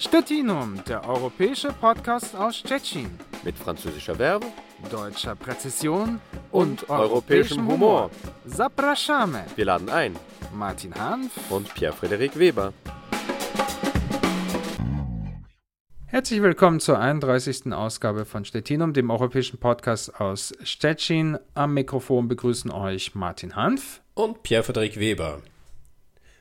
Stettinum, der europäische Podcast aus Stettin. Mit französischer Verbe, deutscher Präzision und, und europäischem Humor. Zapraszamy. Wir laden ein. Martin Hanf und Pierre-Frederik Weber. Herzlich willkommen zur 31. Ausgabe von Stettinum, dem europäischen Podcast aus Stettin. Am Mikrofon begrüßen euch Martin Hanf und Pierre-Frederik Weber.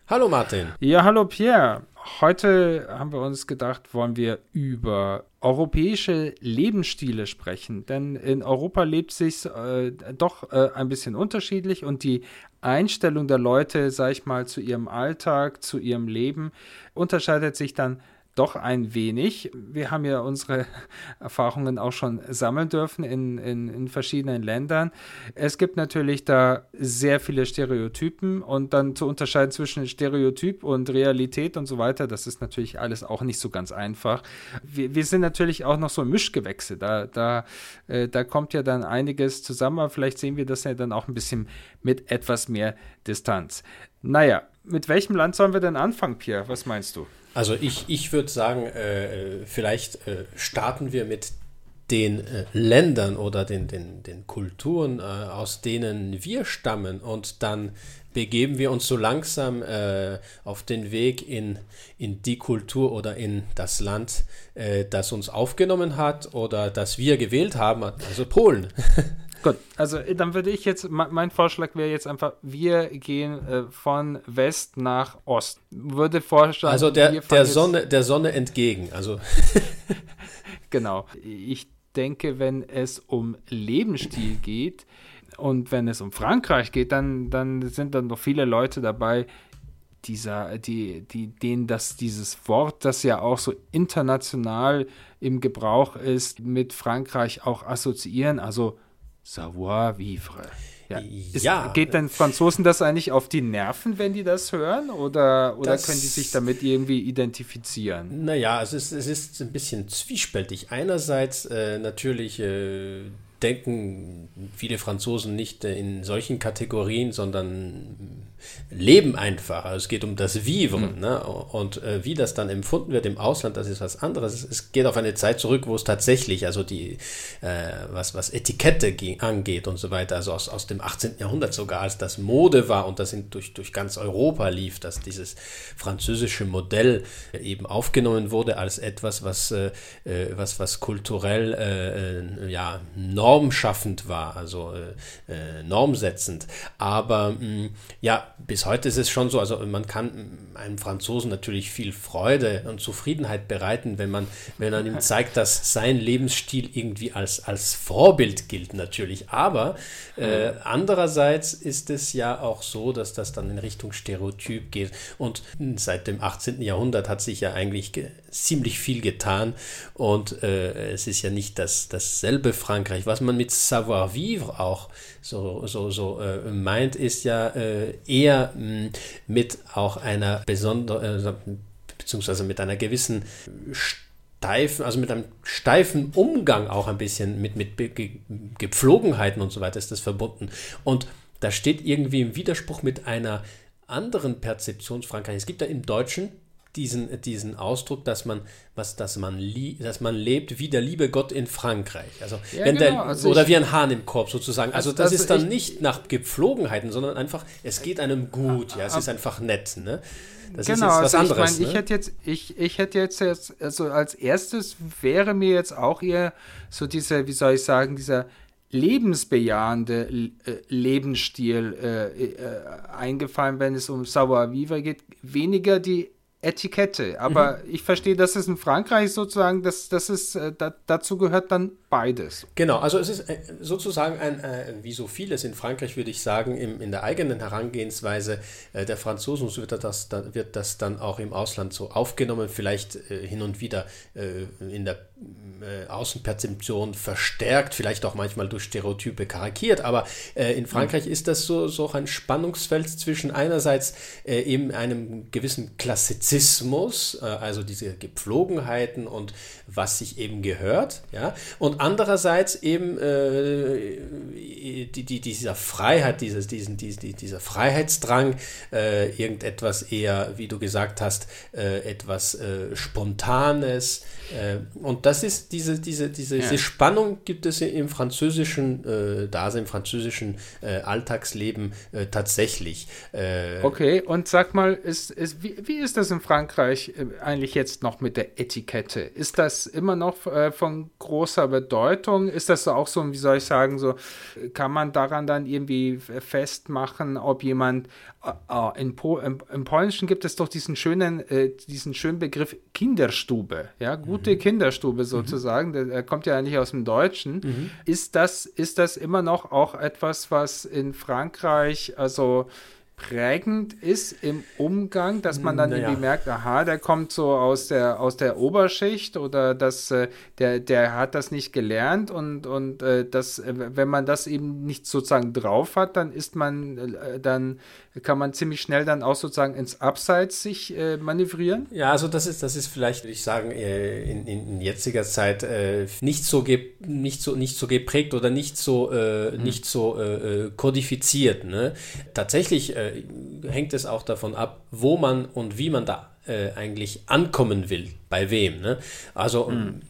Hallo Martin. Ja, hallo Pierre. Heute haben wir uns gedacht, wollen wir über europäische Lebensstile sprechen. Denn in Europa lebt sich äh, doch äh, ein bisschen unterschiedlich und die Einstellung der Leute, sag ich mal, zu ihrem Alltag, zu ihrem Leben unterscheidet sich dann doch ein wenig. Wir haben ja unsere Erfahrungen auch schon sammeln dürfen in, in, in, verschiedenen Ländern. Es gibt natürlich da sehr viele Stereotypen und dann zu unterscheiden zwischen Stereotyp und Realität und so weiter, das ist natürlich alles auch nicht so ganz einfach. Wir, wir sind natürlich auch noch so Mischgewächse. Da, da, äh, da kommt ja dann einiges zusammen, aber vielleicht sehen wir das ja dann auch ein bisschen mit etwas mehr Distanz. Naja, mit welchem Land sollen wir denn anfangen, Pierre? Was meinst du? Also ich, ich würde sagen, äh, vielleicht äh, starten wir mit den äh, Ländern oder den, den, den Kulturen, äh, aus denen wir stammen und dann begeben wir uns so langsam äh, auf den Weg in, in die Kultur oder in das Land, äh, das uns aufgenommen hat oder das wir gewählt haben, also Polen. Gut, also äh, dann würde ich jetzt, mein Vorschlag wäre jetzt einfach, wir gehen äh, von West nach Ost. Würde vorschlagen. Also der, der, Sonne, der Sonne entgegen. Also. genau. Ich denke, wenn es um Lebensstil geht und wenn es um Frankreich geht, dann, dann sind dann noch viele Leute dabei, dieser, die, die, denen das, dieses Wort, das ja auch so international im Gebrauch ist, mit Frankreich auch assoziieren. Also Savoir-vivre. Ja. Ist, ja. Geht den Franzosen das eigentlich auf die Nerven, wenn die das hören? Oder, oder das, können die sich damit irgendwie identifizieren? Naja, es ist, es ist ein bisschen zwiespältig. Einerseits äh, natürlich äh, denken viele Franzosen nicht äh, in solchen Kategorien, sondern leben einfach. Also es geht um das Vivre. Mhm. Ne? Und äh, wie das dann empfunden wird im Ausland, das ist was anderes. Es geht auf eine Zeit zurück, wo es tatsächlich, also die, äh, was, was Etikette angeht und so weiter, also aus, aus dem 18. Jahrhundert sogar, als das Mode war und das in, durch, durch ganz Europa lief, dass dieses französische Modell eben aufgenommen wurde als etwas, was, äh, äh was, was kulturell äh, äh, ja, normschaffend war, also normsetzend. Aber mh, mm, ja, bis heute ist es schon so, also man kann einem Franzosen natürlich viel Freude und Zufriedenheit bereiten, wenn man, wenn man ihm zeigt, dass sein Lebensstil irgendwie als, als Vorbild gilt natürlich. Aber äh, andererseits ist es ja auch so, dass das dann in Richtung Stereotyp geht. Und seit dem 18. Jahrhundert hat sich ja eigentlich ziemlich viel getan und äh, es ist ja nicht das, dasselbe Frankreich. Was man mit Savoir-vivre auch so, so, so äh, meint, ist ja äh, eher mh, mm, mit auch einer besonderen, äh, beziehungsweise mit einer gewissen steifen, also mit einem steifen Umgang auch ein bisschen mit, mit Ge Gepflogenheiten und so weiter ist das verbunden. Und da steht irgendwie im Widerspruch mit einer anderen Perzeption Frankreichs. Es gibt ja im Deutschen diesen, diesen Ausdruck, dass man, was, dass man, dass man lebt wie der liebe Gott in Frankreich. Also, ja, wenn genau. der, also oder ich, wie ein Hahn im Korb sozusagen. Also, das also ist dann ich, nicht nach Gepflogenheiten, sondern einfach, es geht einem gut, ja, es ist einfach nett, ne? Das genau, ist jetzt was also anderes. Ich, mein, ne? ich hätte jetzt, ich, ich hätte jetzt, jetzt, also als erstes wäre mir jetzt auch eher so dieser, wie soll ich sagen, dieser lebensbejahende äh, Lebensstil äh, äh, eingefallen, wenn es um Savoir Vivre geht. Weniger die Etikette. Aber mhm. ich verstehe, dass es in Frankreich sozusagen, dass das ist, äh, da, dazu gehört dann beides. Genau, also es ist äh, sozusagen ein, äh, wie so vieles in Frankreich, würde ich sagen, im, in der eigenen Herangehensweise äh, der Franzosen wird das, dann, wird das dann auch im Ausland so aufgenommen, vielleicht äh, hin und wieder äh, in der äh, Außenperzeption verstärkt, vielleicht auch manchmal durch Stereotype karikiert, aber in Frankreich mhm. ist das so, so ein Spannungsfeld zwischen einerseits eben einem gewissen Klassizismus, also diese Gepflogenheiten und was sich eben gehört, ja, und andererseits eben äh, die, die, dieser Freiheit, dieses, diesen, diesen, dieser Freiheitsdrang, äh, irgendetwas eher, wie du gesagt hast, etwas Spontanes, äh, und das ist diese, diese, diese, ja. diese Spannung gibt es im französischen äh, Dasein, im französischen äh, Alltagsleben äh, tatsächlich. Äh, okay, und sag mal, ist, ist, wie, wie ist das in Frankreich äh, eigentlich jetzt noch mit der Etikette? Ist das immer noch von großer Bedeutung? Ist das so auch so, wie soll ich sagen, so kann man daran dann irgendwie festmachen, ob jemand in, po, im, im, Polnischen gibt es doch diesen schönen, diesen schönen Begriff Kinderstube, ja, gut gute mhm. Kinderstube sozusagen, der, der, kommt ja eigentlich aus dem Deutschen. Mhm. Ist, das, ist das immer noch auch etwas, was in Frankreich, also prägend ist im Umgang, dass man dann naja. irgendwie merkt, aha, der kommt so aus der, aus der Oberschicht oder das, äh, der, der hat das nicht gelernt und, und äh, das, äh, wenn man das eben nicht sozusagen drauf hat, dann ist man, äh, dann kann man ziemlich schnell dann auch sozusagen ins Abseits sich äh, manövrieren. Ja, also das ist, das ist vielleicht, würde ich sagen, äh, in, in, jetziger Zeit nicht, so nicht, so, nicht so geprägt oder nicht so, mhm. nicht so kodifiziert. Ne? Tatsächlich hängt es auch davon ab, wo man und wie man da äh, eigentlich ankommen will, bei wem. Ne? Also mhm.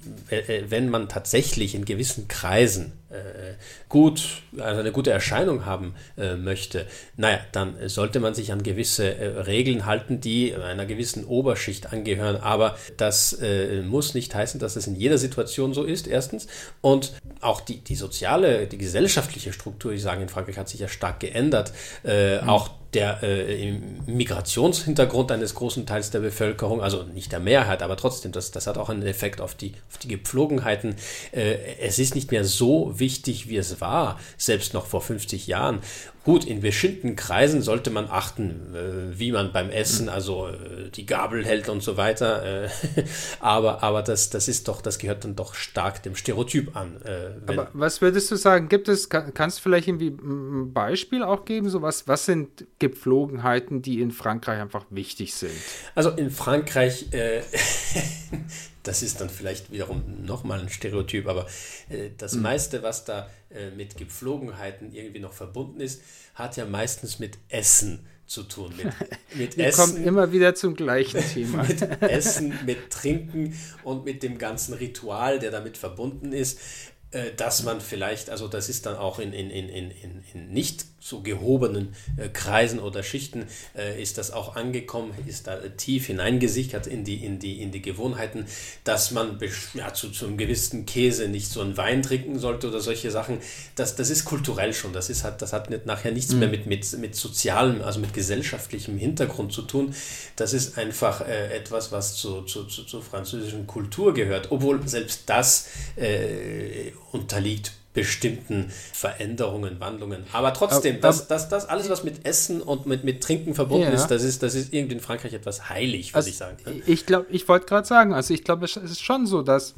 wenn man tatsächlich in gewissen Kreisen äh, gut, also eine gute Erscheinung haben äh, möchte, naja, dann sollte man sich an gewisse äh, Regeln halten, die einer gewissen Oberschicht angehören. Aber das äh, muss nicht heißen, dass es in jeder Situation so ist, erstens. Und auch die, die soziale, die gesellschaftliche Struktur, ich sage, in Frankreich hat sich ja stark geändert. Mhm. Auch der Migrationshintergrund eines großen Teils der Bevölkerung, also nicht der Mehrheit, aber trotzdem, das, das hat auch einen Effekt auf die, auf die Gepflogenheiten. Äh, es ist nicht mehr so wichtig, wie es war, selbst noch vor 50 Jahren. Gut, in bestimmten Kreisen sollte man achten, äh, wie man beim Essen, mhm. also äh, die Gabel hält und so weiter. Äh, aber aber das, das ist doch, das gehört dann doch stark dem Stereotyp an. Aber was würdest du sagen? Gibt es, kann, kannst du vielleicht irgendwie ein Beispiel auch geben? So was, was sind Gepflogenheiten, die in Frankreich einfach wichtig sind? Also in Frankreich äh, das ist dann vielleicht wiederum nochmal ein Stereotyp, aber äh, das mhm. meiste, was da äh, mit Gepflogenheiten irgendwie noch verbunden ist, hat ja meistens mit Essen zu tun. Mit, mit Wir Essen. kommen immer wieder zum gleichen Thema. mit Essen, mit Trinken und mit dem ganzen Ritual, der damit verbunden ist äh, dass man vielleicht, also das ist dann auch in, in, in, in, in nicht so gehobenen äh, Kreisen oder Schichten äh, ist das auch angekommen, ist da tief hineingesichert in die, in die, in die Gewohnheiten, dass man ja, zu, zu einem gewissen Käse nicht so einen Wein trinken sollte oder solche Sachen. Das, das ist kulturell schon, das, ist, hat, das hat nicht, nachher nichts mhm. mehr mit, mit, mit sozialem, also mit gesellschaftlichem Hintergrund zu tun. Das ist einfach äh, etwas, was zu, zu, zu, zur französischen Kultur gehört, obwohl selbst das äh, unterliegt bestimmten Veränderungen, Wandlungen. Aber trotzdem, aber, das, das, das alles, was mit Essen und mit, mit Trinken verbunden ja. ist, das ist, das ist irgendwie in Frankreich etwas heilig, würde also, ich sagen. Ne? Ich glaube, ich wollte gerade sagen, also ich glaube, es ist schon so, dass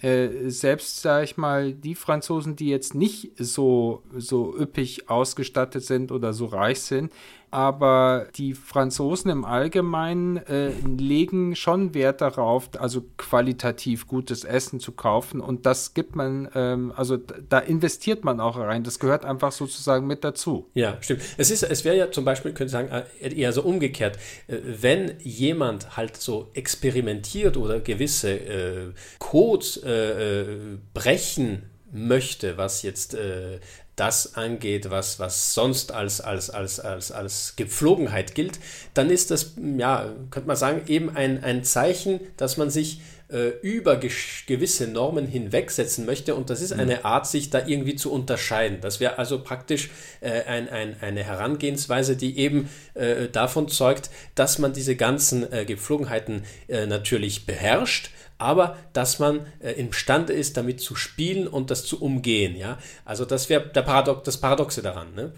äh, selbst, sage ich mal, die Franzosen, die jetzt nicht so, so üppig ausgestattet sind oder so reich sind, aber die Franzosen im Allgemeinen äh, legen schon Wert darauf, also qualitativ gutes Essen zu kaufen und das gibt man, ähm, also da investiert man auch rein. Das gehört einfach sozusagen mit dazu. Ja, stimmt. Es es wäre ja zum Beispiel, könnte ich sagen, äh, eher so umgekehrt, äh, wenn jemand halt so experimentiert oder gewisse äh, Codes äh, äh brechen möchte, was jetzt äh, das angeht, was, was sonst als, als, als, als, als Gepflogenheit gilt, dann ist das, ja, könnte man sagen, eben ein, ein Zeichen, dass man sich äh, über gewisse Normen hinwegsetzen möchte und das ist eine mhm. Art, sich da irgendwie zu unterscheiden. Das wäre also praktisch äh, ein, ein, eine Herangehensweise, die eben äh, davon zeugt, dass man diese ganzen äh, Gepflogenheiten äh, natürlich beherrscht, aber dass man äh, imstande ist, damit zu spielen und das zu umgehen. Ja? Also das wäre Paradox, das Paradoxe daran. Ne?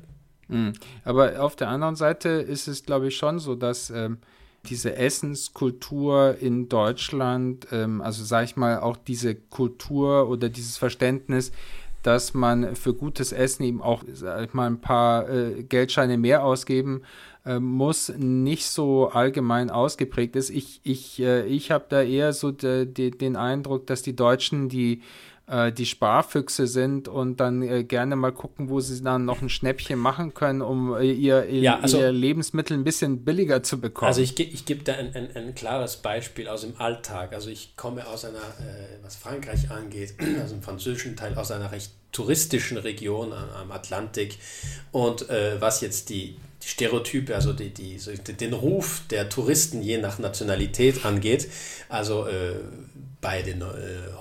Mhm. Aber auf der anderen Seite ist es, glaube ich, schon so, dass ähm, diese Essenskultur in Deutschland, ähm, also sage ich mal auch diese Kultur oder dieses Verständnis, dass man für gutes Essen eben auch sag ich mal ein paar äh, Geldscheine mehr ausgeben äh, muss, nicht so allgemein ausgeprägt ist. Ich, ich, äh, ich habe da eher so de, de, den Eindruck, dass die Deutschen die äh, die Sparfüchse sind und dann äh, gerne mal gucken, wo sie dann noch ein Schnäppchen machen können, um äh, ihr, ja, also, ihr Lebensmittel ein bisschen billiger zu bekommen. Also ich, ich gebe da ein, ein, ein, klares Beispiel aus dem Alltag. Also ich komme aus einer, äh, was Frankreich angeht, aus dem französischen Teil, aus einer recht touristischen Region am Atlantik und äh, was jetzt die die Stereotype, also die, die, den Ruf der Touristen je nach Nationalität angeht. Also äh, bei den äh,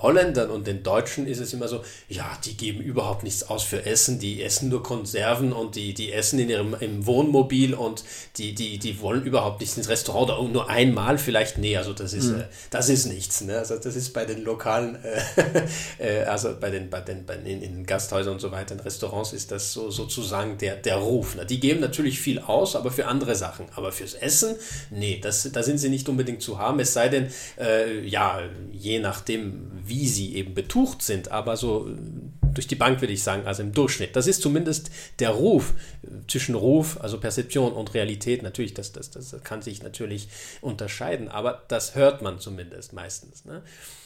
Holländern und den Deutschen ist es immer so, ja, die geben überhaupt nichts aus für Essen, die essen nur Konserven und die, die essen in ihrem im Wohnmobil und die, die, die wollen überhaupt nicht ins Restaurant oder nur einmal vielleicht, nee, also das ist, mhm. äh, das ist nichts, ne? also das ist bei den lokalen, äh, äh, also bei den, bei den, bei den in, in Gasthäusern und so weiter, in Restaurants ist das so sozusagen der, der Ruf. Ne? Die geben natürlich viel aus, aber für andere Sachen, aber fürs Essen, nee, das, da sind sie nicht unbedingt zu haben, es sei denn, äh, ja, je je nachdem, wie sie eben betucht sind, aber so äh, durch die Bank würde ich sagen, also im Durchschnitt. Das ist zumindest der Ruf äh, zwischen Ruf, also Perzeption und Realität. Natürlich, das, das, das kann sich natürlich unterscheiden, aber das hört man zumindest meistens. Ne?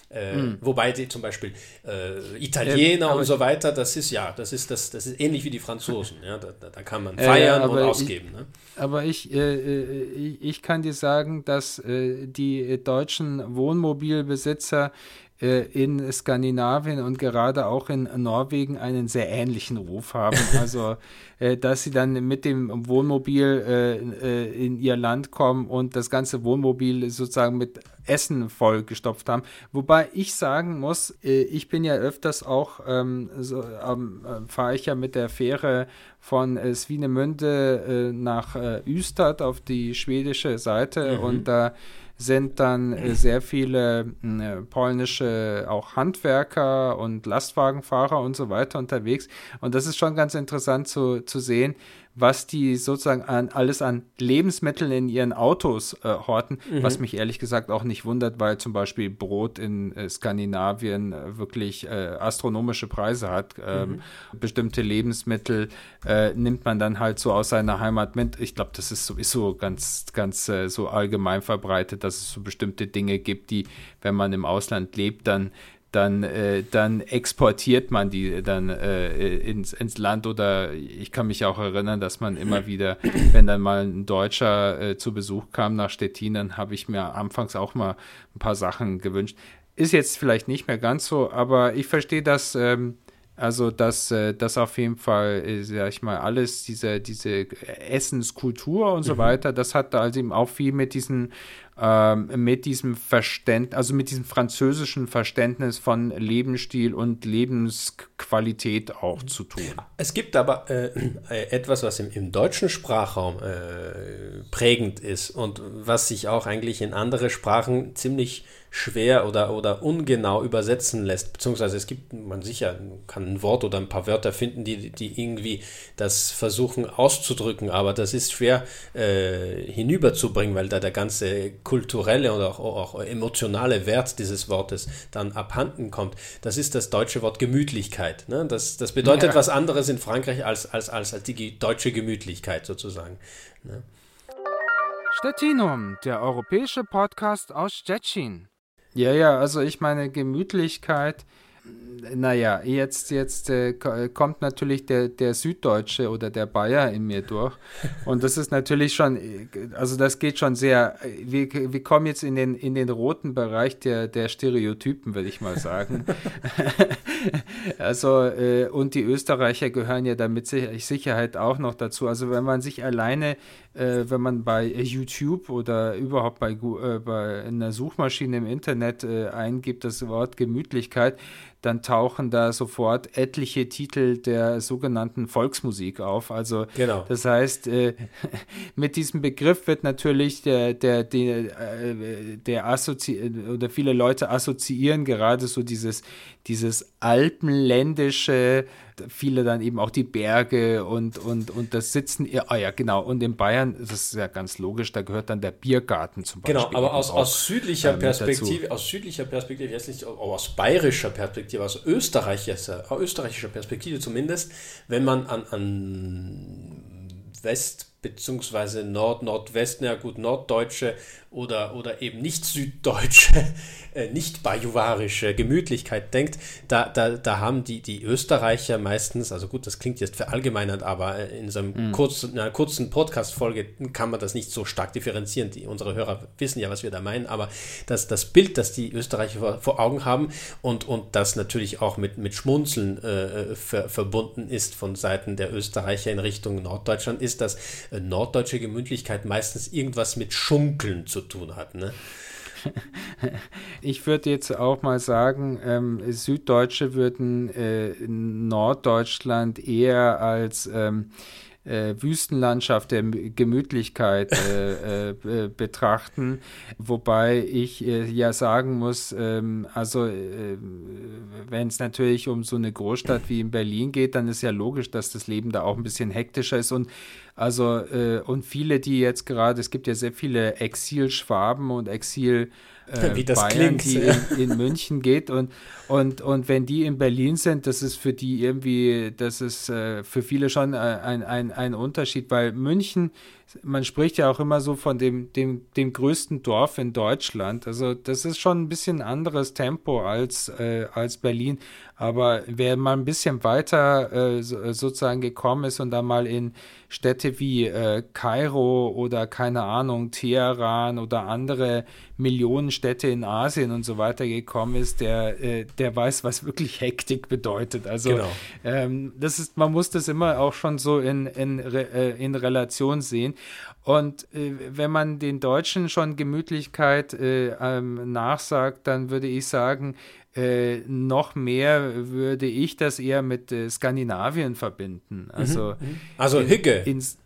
Äh, mm. Wobei die zum Beispiel äh, Italiener äh, und so weiter, das ist ja, das ist das, das ist ähnlich wie die Franzosen. ja, da, da kann man feiern und ausgeben. Ich, ne? Aber ich, äh, ich, ich, kann dir sagen, dass äh, die deutschen Wohnmobilbesitzer äh, in Skandinavien und gerade auch in Norwegen einen sehr ähnlichen Ruf haben. Also, äh, dass sie dann mit dem Wohnmobil äh, in ihr Land kommen und das ganze Wohnmobil sozusagen mit Essen vollgestopft haben. Wobei ich sagen muss, ich bin ja öfters auch, ähm, so, ähm, fahre ich ja mit der Fähre von äh, Swinemünde nach Ystad auf die schwedische Seite mhm. und da sind dann äh, sehr viele äh, polnische auch Handwerker und Lastwagenfahrer und so weiter unterwegs. Und das ist schon ganz interessant zu, zu sehen, was die sozusagen an, alles an Lebensmitteln in ihren Autos äh, horten, mhm. was mich ehrlich gesagt auch nicht wundert, weil zum Beispiel Brot in äh, Skandinavien äh, wirklich äh, astronomische Preise hat. Ähm, mhm. Bestimmte Lebensmittel äh, nimmt man dann halt so aus seiner Heimat mit. Ich glaube, das ist sowieso ganz, ganz äh, so allgemein verbreitet, dass es so bestimmte Dinge gibt, die, wenn man im Ausland lebt, dann dann, äh, dann exportiert man die dann äh, ins, ins Land oder ich kann mich auch erinnern, dass man immer wieder, wenn dann mal ein Deutscher äh, zu Besuch kam nach Stettin, dann habe ich mir anfangs auch mal ein paar Sachen gewünscht. Ist jetzt vielleicht nicht mehr ganz so, aber ich verstehe das, ähm, also dass äh, das auf jeden Fall, äh, sag ich mal, alles, diese, diese Essenskultur und so mhm. weiter, das hat da also eben auch viel mit diesen ähm, mit diesem Verständnis, also mit diesem französischen Verständnis von Lebensstil und Lebensqualität auch zu tun. Es gibt aber äh, äh, etwas, was im, im deutschen Sprachraum äh, prägend ist und was sich auch eigentlich in andere Sprachen ziemlich schwer oder, oder ungenau übersetzen lässt, beziehungsweise es gibt, man sicher kann ein Wort oder ein paar Wörter finden, die, die irgendwie das versuchen auszudrücken, aber das ist schwer äh, hinüberzubringen, weil da der ganze kulturelle und auch, auch emotionale Wert dieses Wortes dann abhanden kommt. Das ist das deutsche Wort Gemütlichkeit. Ne? Das, das bedeutet ja. was anderes in Frankreich als, als, als, als die deutsche Gemütlichkeit sozusagen. Ne? Stettinum, der europäische Podcast aus Stettin. Ja, ja, also ich meine Gemütlichkeit naja, jetzt, jetzt äh, kommt natürlich der, der Süddeutsche oder der Bayer in mir durch. Und das ist natürlich schon, also das geht schon sehr, wir, wir kommen jetzt in den, in den roten Bereich der, der Stereotypen, würde ich mal sagen. also, äh, und die Österreicher gehören ja da mit Sicherheit auch noch dazu. Also wenn man sich alleine, äh, wenn man bei YouTube oder überhaupt bei, äh, bei einer Suchmaschine im Internet äh, eingibt, das Wort Gemütlichkeit, dann tauchen da sofort etliche Titel der sogenannten Volksmusik auf. Also genau. das heißt, äh, mit diesem Begriff wird natürlich der, der, der, äh, der Assozi oder viele Leute assoziieren gerade so dieses, dieses alpenländische viele dann eben auch die Berge und, und, und das Sitzen, ah ja, genau, und in Bayern, das ist ja ganz logisch, da gehört dann der Biergarten zum Beispiel. Genau, aber aus, aus südlicher äh, Perspektive, aus südlicher Perspektive, jetzt nicht aus bayerischer Perspektive, aus österreichischer, österreichischer Perspektive zumindest, wenn man an, an West- bzw. Nord, Nordwesten, ja gut, Norddeutsche oder, oder eben nicht süddeutsche, äh, nicht bajuwarische Gemütlichkeit denkt, da, da, da haben die, die Österreicher meistens, also gut, das klingt jetzt verallgemeinert, aber äh, in so einem mhm. kurzen, in einer kurzen Podcast-Folge kann man das nicht so stark differenzieren. Die, unsere Hörer wissen ja, was wir da meinen, aber das, das Bild, das die Österreicher vor, vor Augen haben und, und das natürlich auch mit, mit Schmunzeln äh, ver, verbunden ist von Seiten der Österreicher in Richtung Norddeutschland, ist, dass äh, norddeutsche Gemütlichkeit meistens irgendwas mit Schunkeln zu tun hat. Ne? Ich würde jetzt auch mal sagen, ähm, Süddeutsche würden äh, Norddeutschland eher als ähm, äh, Wüstenlandschaft der Gemütlichkeit äh, äh, betrachten. Wobei ich äh, ja sagen muss, ähm, also äh, wenn es natürlich um so eine Großstadt wie in Berlin geht, dann ist ja logisch, dass das Leben da auch ein bisschen hektischer ist und also äh, und viele, die jetzt gerade, es gibt ja sehr viele Exil-Schwaben und Exil- äh, Wie das Bayern, klingt. die in, in, München geht und, und, und wenn die in Berlin sind, das ist für die irgendwie, das ist äh, für viele schon äh, ein, ein, ein Unterschied, weil München man spricht ja auch immer so von dem, dem, dem größten Dorf in Deutschland. Also das ist schon ein bisschen anderes Tempo als, äh, als Berlin. Aber wer mal ein bisschen weiter äh, so, sozusagen gekommen ist und da mal in Städte wie äh, Kairo oder keine Ahnung, Teheran oder andere Millionenstädte in Asien und so weiter gekommen ist, der, äh, der weiß, was wirklich Hektik bedeutet. Also genau. ähm, das ist, man muss das immer auch schon so in, in, äh, in Relation sehen. Und äh, wenn man den Deutschen schon Gemütlichkeit äh, ähm, nachsagt, dann würde ich sagen, äh, noch mehr würde ich das eher mit äh, Skandinavien verbinden. Also, mhm. mhm. also Hügge. Ins,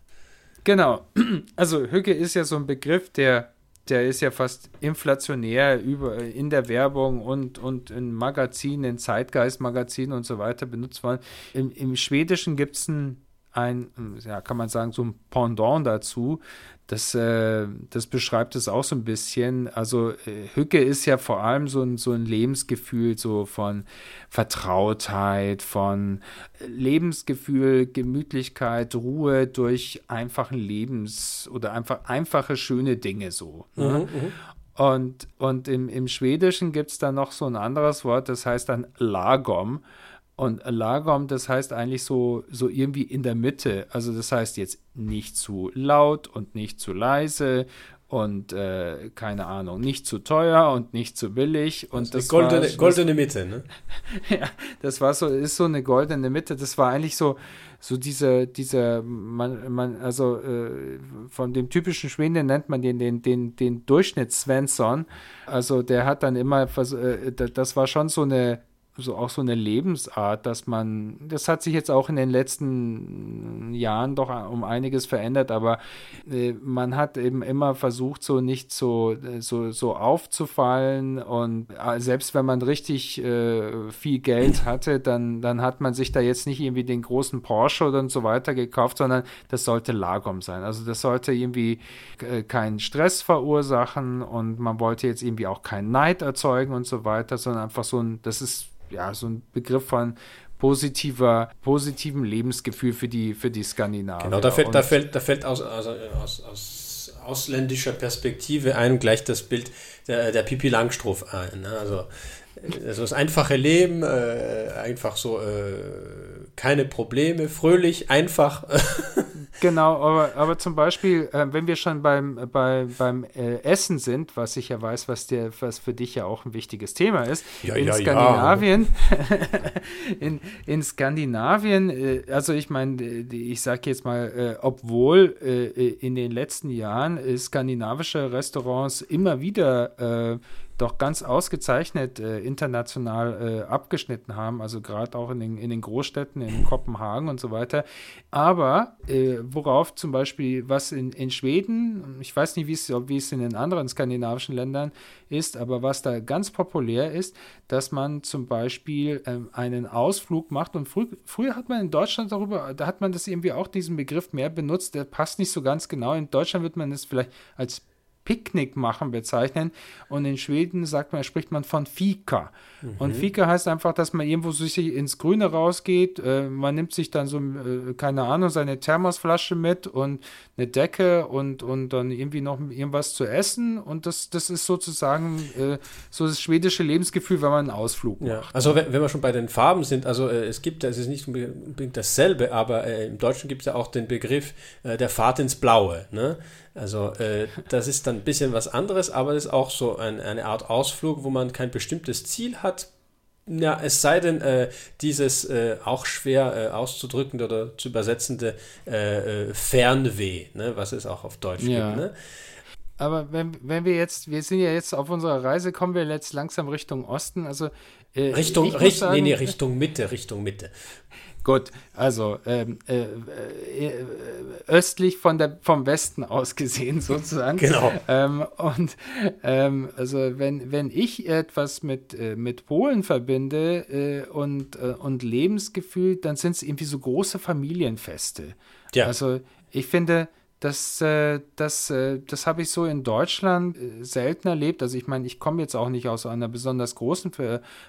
genau. Also Hügge ist ja so ein Begriff, der, der ist ja fast inflationär über, in der Werbung und, und in Magazinen, in Zeitgeistmagazinen und so weiter benutzt worden. Im, im Schwedischen gibt es ein ein, ja, kann man sagen, so ein Pendant dazu. Das, äh, das beschreibt es auch so ein bisschen. Also äh, Hücke ist ja vor allem so ein, so ein Lebensgefühl so von Vertrautheit, von Lebensgefühl, Gemütlichkeit, Ruhe durch einfachen Lebens- oder einfach einfache, schöne Dinge so. Ne? Mhm, mhm. Und, und im, im Schwedischen gibt es da noch so ein anderes Wort, das heißt dann Lagom. Und Lagom, das heißt eigentlich so, so irgendwie in der Mitte. Also das heißt jetzt nicht zu laut und nicht zu leise und äh, keine Ahnung, nicht zu teuer und nicht zu billig. Und das, das goldene, war, goldene Mitte, ne? ja, das war so, ist so eine goldene Mitte. Das war eigentlich so, so diese, diese, man, man, also äh, von dem typischen Schweden nennt man den, den, den, den Durchschnitts Svensson. Also der hat dann immer, äh, das war schon so eine so auch so eine Lebensart, dass man, das hat sich jetzt auch in den letzten Jahren doch um einiges verändert, aber äh, man hat eben immer versucht, so nicht so, so, so aufzufallen und äh, selbst wenn man richtig äh, viel Geld hatte, dann, dann hat man sich da jetzt nicht irgendwie den großen Porsche oder so weiter gekauft, sondern das sollte Lagom sein. Also das sollte irgendwie äh, keinen Stress verursachen und man wollte jetzt irgendwie auch keinen Neid erzeugen und so weiter, sondern einfach so ein, das ist ja, so ein Begriff von positiver, positivem Lebensgefühl für die, für die Skandinavier. Genau, da fällt, da fällt, da fällt aus, also aus, aus ausländischer Perspektive ein gleich das Bild der, der Pipi Langstrumpf ein. Ne? Also, also das einfache Leben, äh, einfach so äh, keine Probleme, fröhlich, einfach. Genau, aber, aber zum Beispiel, äh, wenn wir schon beim, bei, beim äh, Essen sind, was ich ja weiß, was, dir, was für dich ja auch ein wichtiges Thema ist, ja, in ja, Skandinavien, ja. in, in Skandinavien, äh, also ich meine, ich sage jetzt mal, äh, obwohl äh, in den letzten Jahren skandinavische Restaurants immer wieder äh, doch ganz ausgezeichnet äh, international äh, abgeschnitten haben, also gerade auch in den, in den Großstädten, in Kopenhagen und so weiter. Aber äh, worauf zum Beispiel was in, in Schweden, ich weiß nicht, wie es, in den anderen skandinavischen Ländern ist, aber was da ganz populär ist, dass man zum Beispiel ähm, einen Ausflug macht und frü früher hat man in Deutschland darüber, da hat man das irgendwie auch diesen Begriff mehr benutzt, der passt nicht so ganz genau. In Deutschland wird man es vielleicht als Picknick machen bezeichnen. Und in Schweden sagt man, spricht man von Fika. Mhm. Und Fika heißt einfach, dass man irgendwo sich ins Grüne rausgeht. Äh, man nimmt sich dann so, äh, keine Ahnung, seine Thermosflasche mit und eine Decke und, und dann irgendwie noch irgendwas zu essen. Und das, das ist sozusagen äh, so das schwedische Lebensgefühl, wenn man einen Ausflug ja. macht. Also wenn, wenn wir schon bei den Farben sind, also äh, es gibt, es ist nicht unbedingt dasselbe, aber äh, im Deutschen gibt es ja auch den Begriff äh, der Fahrt ins Blaue. Ne? Also äh, das ist dann ein bisschen was anderes, aber es ist auch so ein, eine Art Ausflug, wo man kein bestimmtes Ziel hat. Ja, es sei denn, äh, dieses äh, auch schwer äh, auszudrückende oder zu übersetzende äh, äh, Fernweh, ne, was es auch auf Deutsch ja. gibt. Ne? Aber wenn, wenn wir jetzt, wir sind ja jetzt auf unserer Reise, kommen wir jetzt langsam Richtung Osten. Also Richtung, Richt, sagen, nee, nee, Richtung Mitte, Richtung Mitte. Gut, also ähm, äh, äh, östlich von der, vom Westen aus gesehen sozusagen. genau. Ähm, und ähm, also wenn, wenn ich etwas mit, äh, mit Polen verbinde äh, und, äh, und Lebensgefühl, dann sind es irgendwie so große Familienfeste. Ja. Also ich finde, das, äh, das, äh, das habe ich so in Deutschland äh, selten erlebt. Also ich meine, ich komme jetzt auch nicht aus einer besonders großen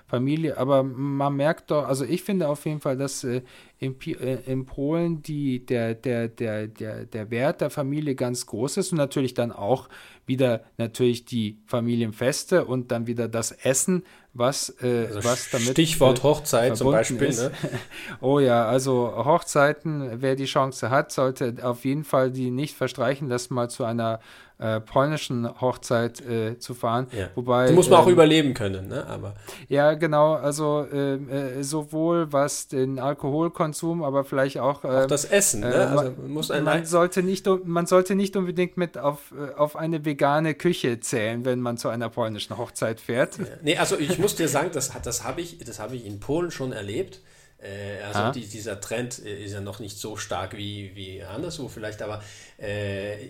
Familie, aber man merkt doch, also ich finde auf jeden Fall, dass in, in Polen die, der, der, der, der, der Wert der Familie ganz groß ist und natürlich dann auch wieder natürlich die Familienfeste und dann wieder das Essen, was, äh, also was damit. Stichwort äh, Hochzeit zum Beispiel. Ne? oh ja, also Hochzeiten, wer die Chance hat, sollte auf jeden Fall die nicht verstreichen lassen, mal zu einer äh, polnischen Hochzeit äh, zu fahren. Ja. Wobei, die muss man ähm, auch überleben können, ne? Aber. Ja, genau, also ähm, äh, sowohl was den Alkoholkonsum, aber vielleicht auch, auch ähm, das Essen. Ne? Äh, also man, muss ein man, sollte nicht, man sollte nicht unbedingt mit auf, äh, auf eine vegane Küche zählen, wenn man zu einer polnischen Hochzeit fährt. Ja. Nee, also ich muss dir sagen, das, das habe ich, hab ich in Polen schon erlebt. Äh, also die, dieser Trend ist ja noch nicht so stark wie, wie anderswo vielleicht, aber äh,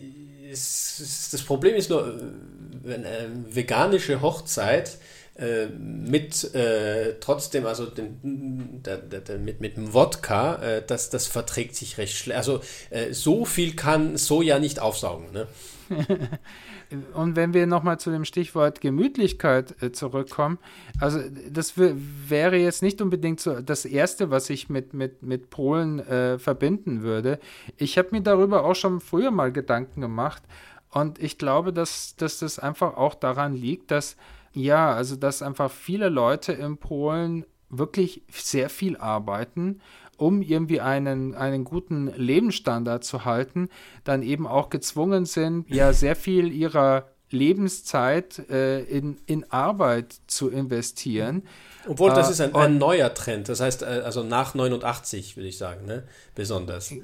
ist, das Problem ist nur, wenn eine veganische Hochzeit äh, mit äh, trotzdem, also den, der, der, der, mit, mit dem Wodka, äh, das, das verträgt sich recht schlecht. Also äh, so viel kann Soja nicht aufsaugen. Ne? Und wenn wir nochmal zu dem Stichwort Gemütlichkeit äh, zurückkommen, also das wäre jetzt nicht unbedingt so das Erste, was ich mit, mit, mit Polen äh, verbinden würde. Ich habe mir darüber auch schon früher mal Gedanken gemacht und ich glaube, dass, dass das einfach auch daran liegt, dass ja, also dass einfach viele Leute in Polen wirklich sehr viel arbeiten um irgendwie einen, einen guten Lebensstandard zu halten, dann eben auch gezwungen sind, ja sehr viel ihrer Lebenszeit äh, in, in Arbeit zu investieren. Obwohl, das äh, ist ein, ein, neuer Trend. Das heißt, äh, also nach 89, würde ich sagen, ne? besonders.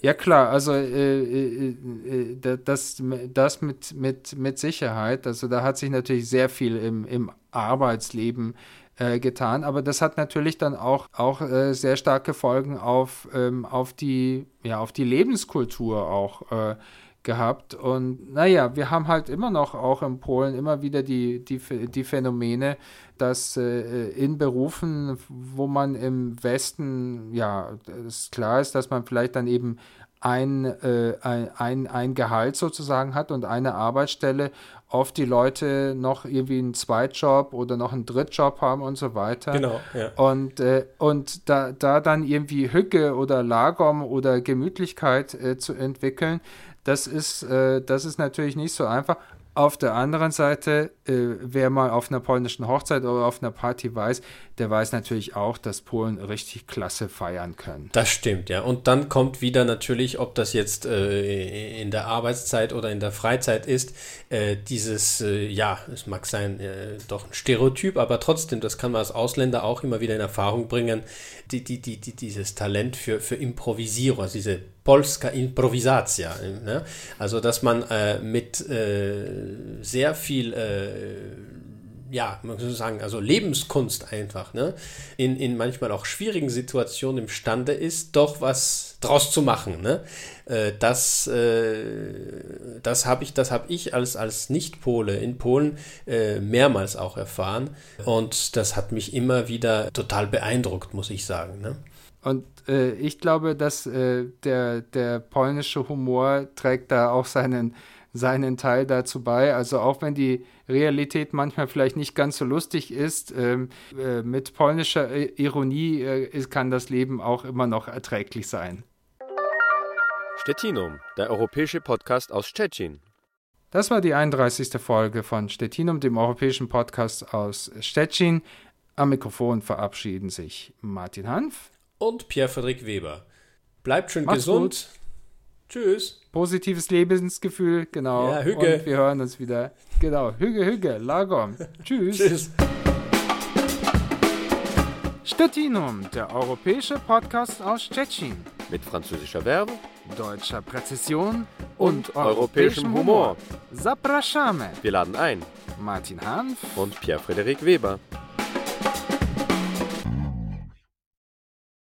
Ja, klar, also äh, äh, äh das, das mit, mit, mit Sicherheit. Also da hat sich natürlich sehr viel im, im Arbeitsleben äh, getan. Aber das hat natürlich dann auch, auch äh, sehr starke Folgen auf, ähm, auf, die, ja, auf die Lebenskultur auch äh, gehabt. Und naja, wir haben halt immer noch auch in Polen immer wieder die, die, die Phänomene, dass äh, in Berufen, wo man im Westen, ja, es klar ist, dass man vielleicht dann eben ein, äh, ein, ein Gehalt sozusagen hat und eine Arbeitsstelle, oft die Leute noch irgendwie einen Zweitjob oder noch einen Drittjob haben und so weiter. Genau, ja. Und, äh, und da, da dann irgendwie Hücke oder Lagom oder Gemütlichkeit äh, zu entwickeln, das ist, äh, das ist natürlich nicht so einfach. Auf der anderen Seite, äh, wer mal auf einer polnischen Hochzeit oder auf einer Party weiß, der weiß natürlich auch, dass Polen richtig klasse feiern können. Das stimmt, ja. Und dann kommt wieder natürlich, ob das jetzt äh, in der Arbeitszeit oder in der Freizeit ist, äh, dieses, äh, ja, es mag sein, äh, doch ein Stereotyp, aber trotzdem, das kann man als Ausländer auch immer wieder in Erfahrung bringen, die, die, die, die, dieses Talent für, für Improvisierung, also diese Polska Improvisacja. Ne? Also, dass man äh, mit äh, sehr viel ja, man kann sagen, also Lebenskunst einfach, ne? in, in manchmal auch schwierigen Situationen imstande ist, doch was draus zu machen. Ne? Äh, das äh, das habe ich, hab ich als, als Nicht-Pole in Polen äh, mehrmals auch erfahren. Und das hat mich immer wieder total beeindruckt, muss ich sagen. Ne? Und äh, ich glaube, dass äh, der, der polnische Humor trägt da auch seinen seinen Teil dazu bei. Also auch wenn die Realität manchmal vielleicht nicht ganz so lustig ist, ähm, äh, mit polnischer Ironie äh, kann das Leben auch immer noch erträglich sein. Stettinum, der europäische Podcast aus Stettin. Das war die 31. Folge von Stettinum, dem europäischen Podcast aus Stettin. Am Mikrofon verabschieden sich Martin Hanf und Pierre-Friedrich Weber. Bleibt schön Macht's gesund. Gut. Tschüss. Positives Lebensgefühl, genau. Ja, Hüge. Und wir hören uns wieder. Genau, Hüge, Hüge, Lagom. Tschüss. Tschüss. Stettinum, der europäische Podcast aus Stettin. Mit französischer Verbe, deutscher Präzision und, und europäischem Humor. Zapraszamy. Wir laden ein. Martin Hanf und Pierre-Frederik Weber.